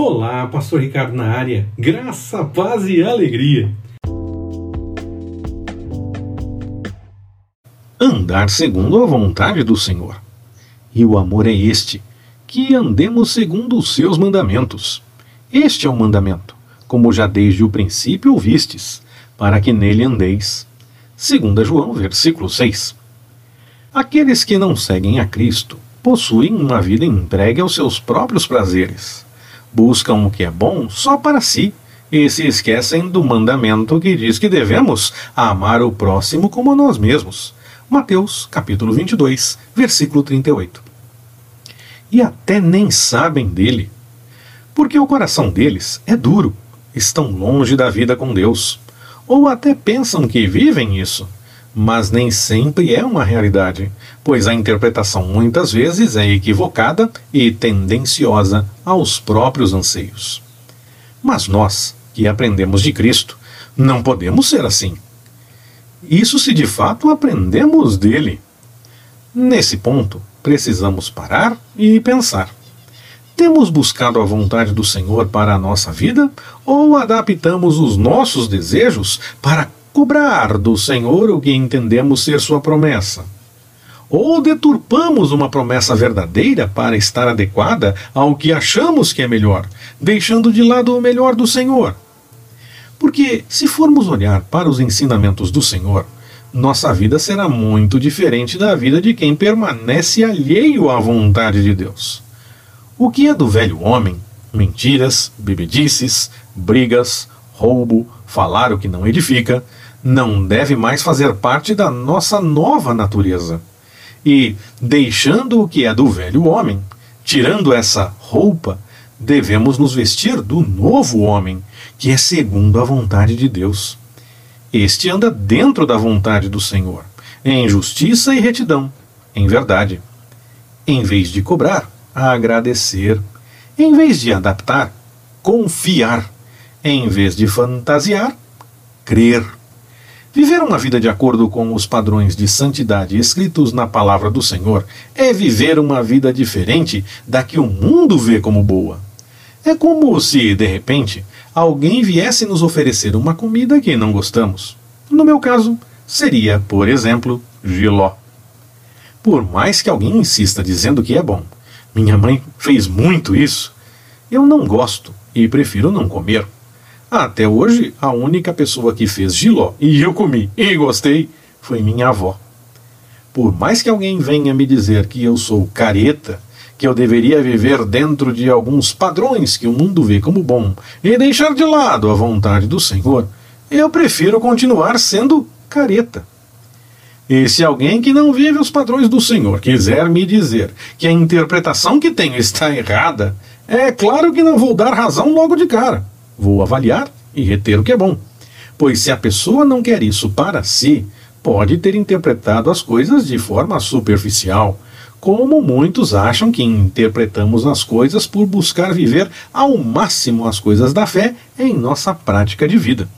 Olá, Pastor Ricardo na área. Graça, paz e alegria. Andar segundo a vontade do Senhor. E o amor é este, que andemos segundo os seus mandamentos. Este é o mandamento, como já desde o princípio ouvistes, para que nele andeis. 2 João, versículo 6. Aqueles que não seguem a Cristo possuem uma vida entregue aos seus próprios prazeres buscam o que é bom só para si e se esquecem do mandamento que diz que devemos amar o próximo como a nós mesmos. Mateus, capítulo 22, versículo 38. E até nem sabem dele, porque o coração deles é duro, estão longe da vida com Deus, ou até pensam que vivem isso mas nem sempre é uma realidade, pois a interpretação muitas vezes é equivocada e tendenciosa aos próprios anseios. Mas nós, que aprendemos de Cristo, não podemos ser assim. Isso se de fato aprendemos dele. Nesse ponto, precisamos parar e pensar. Temos buscado a vontade do Senhor para a nossa vida ou adaptamos os nossos desejos para cobrar do Senhor o que entendemos ser sua promessa. Ou deturpamos uma promessa verdadeira para estar adequada ao que achamos que é melhor, deixando de lado o melhor do Senhor. Porque, se formos olhar para os ensinamentos do Senhor, nossa vida será muito diferente da vida de quem permanece alheio à vontade de Deus. O que é do velho homem? Mentiras, bebedices, brigas, roubo, falar o que não edifica, não deve mais fazer parte da nossa nova natureza. E, deixando o que é do velho homem, tirando essa roupa, devemos nos vestir do novo homem, que é segundo a vontade de Deus. Este anda dentro da vontade do Senhor, em justiça e retidão, em verdade. Em vez de cobrar, agradecer. Em vez de adaptar, confiar. Em vez de fantasiar, crer. Viver uma vida de acordo com os padrões de santidade escritos na palavra do Senhor é viver uma vida diferente da que o mundo vê como boa. É como se, de repente, alguém viesse nos oferecer uma comida que não gostamos. No meu caso, seria, por exemplo, giló. Por mais que alguém insista dizendo que é bom, minha mãe fez muito isso, eu não gosto e prefiro não comer. Até hoje, a única pessoa que fez giló e eu comi e gostei foi minha avó. Por mais que alguém venha me dizer que eu sou careta, que eu deveria viver dentro de alguns padrões que o mundo vê como bom e deixar de lado a vontade do Senhor, eu prefiro continuar sendo careta. E se alguém que não vive os padrões do Senhor quiser me dizer que a interpretação que tenho está errada, é claro que não vou dar razão logo de cara. Vou avaliar e reter o que é bom. Pois se a pessoa não quer isso para si, pode ter interpretado as coisas de forma superficial, como muitos acham que interpretamos as coisas por buscar viver ao máximo as coisas da fé em nossa prática de vida.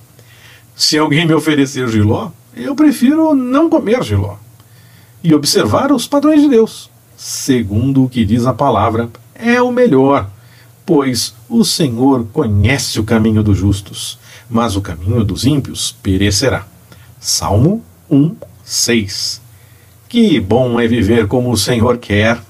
Se alguém me oferecer giló, eu prefiro não comer giló e observar os padrões de Deus. Segundo o que diz a palavra, é o melhor Pois o Senhor conhece o caminho dos justos, mas o caminho dos ímpios perecerá. Salmo 1, 6. Que bom é viver como o Senhor quer